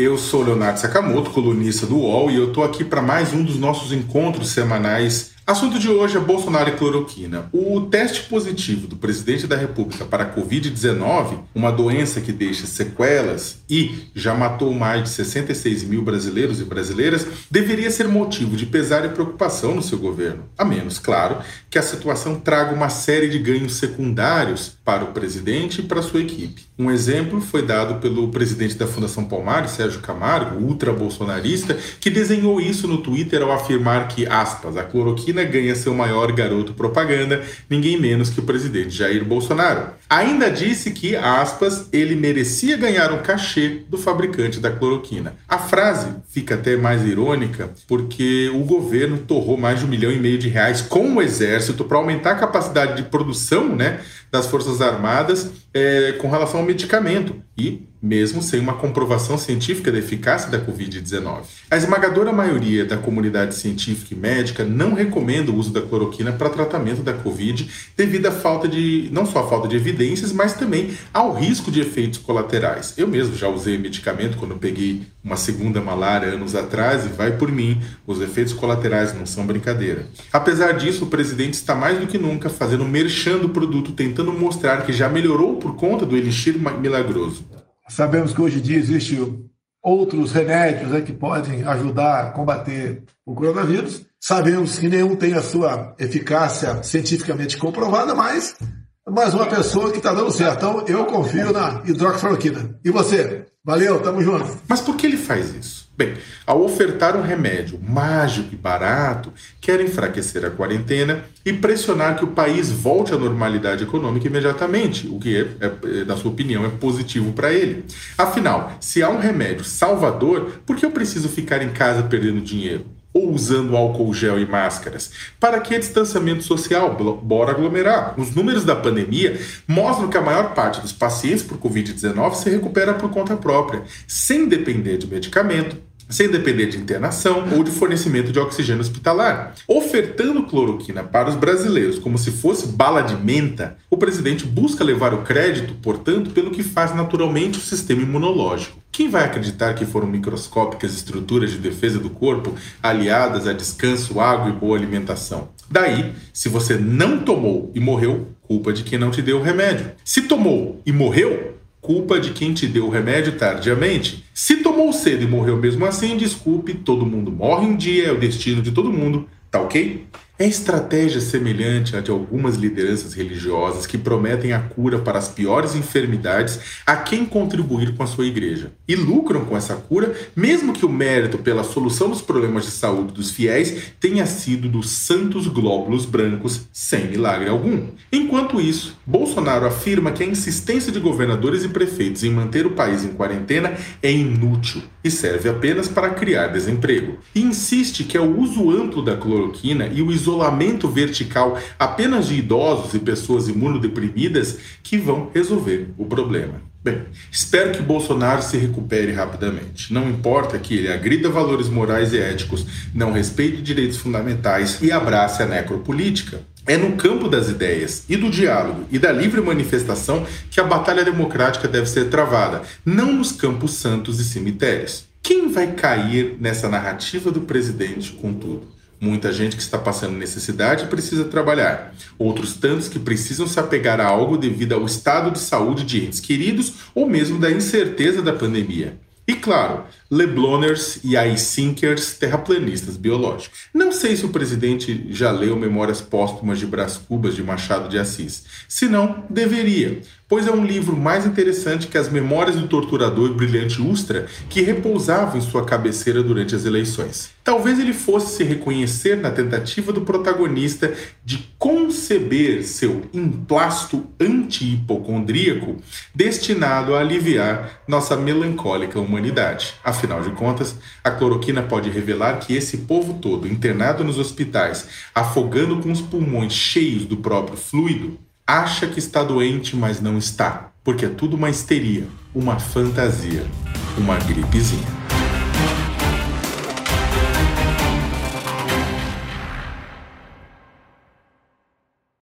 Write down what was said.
Eu sou Leonardo Sakamoto, colunista do UOL, e eu tô aqui para mais um dos nossos encontros semanais Assunto de hoje é Bolsonaro e cloroquina. O teste positivo do presidente da República para a Covid-19, uma doença que deixa sequelas e já matou mais de 66 mil brasileiros e brasileiras, deveria ser motivo de pesar e preocupação no seu governo. A menos, claro, que a situação traga uma série de ganhos secundários para o presidente e para sua equipe. Um exemplo foi dado pelo presidente da Fundação Palmares, Sérgio Camargo, ultra-bolsonarista, que desenhou isso no Twitter ao afirmar que, aspas, a cloroquina ganha seu maior garoto propaganda, ninguém menos que o presidente Jair Bolsonaro. Ainda disse que, aspas, ele merecia ganhar um cachê do fabricante da cloroquina. A frase fica até mais irônica porque o governo torrou mais de um milhão e meio de reais com o exército para aumentar a capacidade de produção né, das Forças Armadas é, com relação ao medicamento. E mesmo sem uma comprovação científica da eficácia da Covid-19. A esmagadora maioria da comunidade científica e médica não recomenda o uso da cloroquina para tratamento da Covid devido à falta de, não só à falta de mas também ao risco de efeitos colaterais. Eu mesmo já usei medicamento quando peguei uma segunda malária anos atrás e vai por mim, os efeitos colaterais não são brincadeira. Apesar disso, o presidente está mais do que nunca fazendo merchan do produto, tentando mostrar que já melhorou por conta do elixir milagroso. Sabemos que hoje em dia existem outros remédios né, que podem ajudar a combater o coronavírus. Sabemos que nenhum tem a sua eficácia cientificamente comprovada, mas mais uma pessoa que está dando certo. Então, eu confio na hidroxicloroquina. E você? Valeu, tamo junto. Mas por que ele faz isso? Bem, ao ofertar um remédio mágico e barato, quer enfraquecer a quarentena e pressionar que o país volte à normalidade econômica imediatamente, o que, é, é na sua opinião, é positivo para ele. Afinal, se há um remédio salvador, por que eu preciso ficar em casa perdendo dinheiro? Ou usando álcool gel e máscaras? Para que distanciamento social? Bora aglomerar. Os números da pandemia mostram que a maior parte dos pacientes por Covid-19 se recupera por conta própria, sem depender de medicamento, sem depender de internação ou de fornecimento de oxigênio hospitalar. Ofertando cloroquina para os brasileiros como se fosse bala de menta, o presidente busca levar o crédito, portanto, pelo que faz naturalmente o sistema imunológico. Quem vai acreditar que foram microscópicas estruturas de defesa do corpo aliadas a descanso, água e boa alimentação? Daí, se você não tomou e morreu, culpa de quem não te deu o remédio. Se tomou e morreu, culpa de quem te deu o remédio tardiamente. Se tomou cedo e morreu mesmo assim, desculpe, todo mundo morre um dia, é o destino de todo mundo, tá ok? É estratégia semelhante à de algumas lideranças religiosas que prometem a cura para as piores enfermidades a quem contribuir com a sua igreja. E lucram com essa cura, mesmo que o mérito pela solução dos problemas de saúde dos fiéis tenha sido dos santos glóbulos brancos, sem milagre algum. Enquanto isso, Bolsonaro afirma que a insistência de governadores e prefeitos em manter o país em quarentena é inútil e serve apenas para criar desemprego. E insiste que é o uso amplo da cloroquina e o isolamento isolamento vertical apenas de idosos e pessoas imunodeprimidas que vão resolver o problema. Bem, espero que Bolsonaro se recupere rapidamente. Não importa que ele agrida valores morais e éticos, não respeite direitos fundamentais e abrace a necropolítica. É no campo das ideias e do diálogo e da livre manifestação que a batalha democrática deve ser travada, não nos campos santos e cemitérios. Quem vai cair nessa narrativa do presidente, contudo? Muita gente que está passando necessidade precisa trabalhar. Outros tantos que precisam se apegar a algo devido ao estado de saúde de entes queridos ou mesmo da incerteza da pandemia. E claro, Lebloners e AI-Sinkers terraplanistas biológicos. Não sei se o presidente já leu Memórias Póstumas de Brás Cubas de Machado de Assis. Se não, deveria, pois é um livro mais interessante que as Memórias do Torturador Brilhante Ustra que repousava em sua cabeceira durante as eleições. Talvez ele fosse se reconhecer na tentativa do protagonista de conceber seu emplasto anti-hipocondríaco destinado a aliviar nossa melancólica humanidade. Afinal de contas, a cloroquina pode revelar que esse povo todo, internado nos hospitais, afogando com os pulmões cheios do próprio fluido, acha que está doente, mas não está, porque é tudo uma histeria, uma fantasia, uma gripezinha.